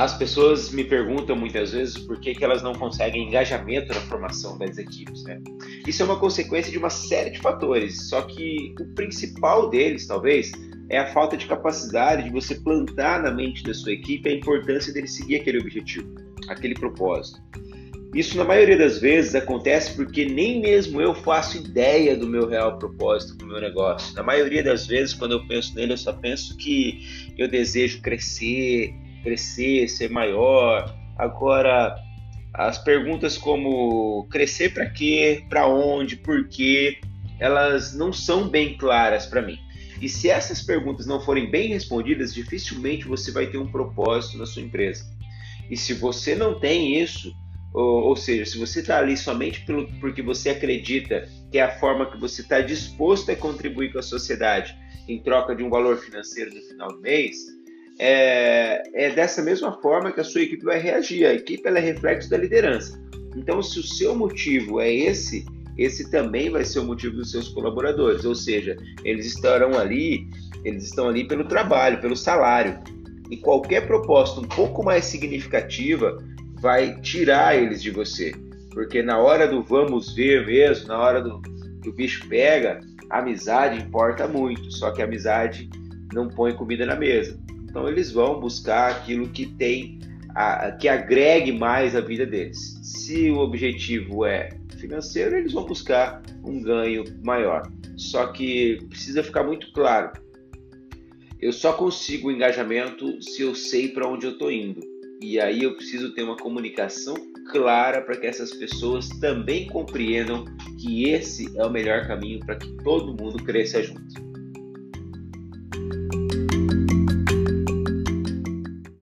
as pessoas me perguntam muitas vezes por que, que elas não conseguem engajamento na formação das equipes. Né? Isso é uma consequência de uma série de fatores, só que o principal deles, talvez, é a falta de capacidade de você plantar na mente da sua equipe a importância dele seguir aquele objetivo, aquele propósito. Isso, na maioria das vezes, acontece porque nem mesmo eu faço ideia do meu real propósito para o meu negócio. Na maioria das vezes, quando eu penso nele, eu só penso que eu desejo crescer, crescer, ser maior. Agora, as perguntas como crescer para quê, para onde, por quê, elas não são bem claras para mim. E se essas perguntas não forem bem respondidas, dificilmente você vai ter um propósito na sua empresa. E se você não tem isso, ou, ou seja, se você está ali somente pelo, porque você acredita que é a forma que você está disposto a contribuir com a sociedade em troca de um valor financeiro no final do mês, é, é dessa mesma forma que a sua equipe vai reagir. A equipe é reflexo da liderança. Então, se o seu motivo é esse, esse também vai ser o motivo dos seus colaboradores. Ou seja, eles estarão ali, eles estão ali pelo trabalho, pelo salário. E qualquer proposta um pouco mais significativa vai tirar eles de você. Porque na hora do vamos ver mesmo, na hora do que o bicho pega, a amizade importa muito. Só que a amizade não põe comida na mesa. Então eles vão buscar aquilo que tem, a, que agregue mais a vida deles. Se o objetivo é financeiro, eles vão buscar um ganho maior. Só que precisa ficar muito claro. Eu só consigo engajamento se eu sei para onde eu estou indo. E aí eu preciso ter uma comunicação clara para que essas pessoas também compreendam que esse é o melhor caminho para que todo mundo cresça junto.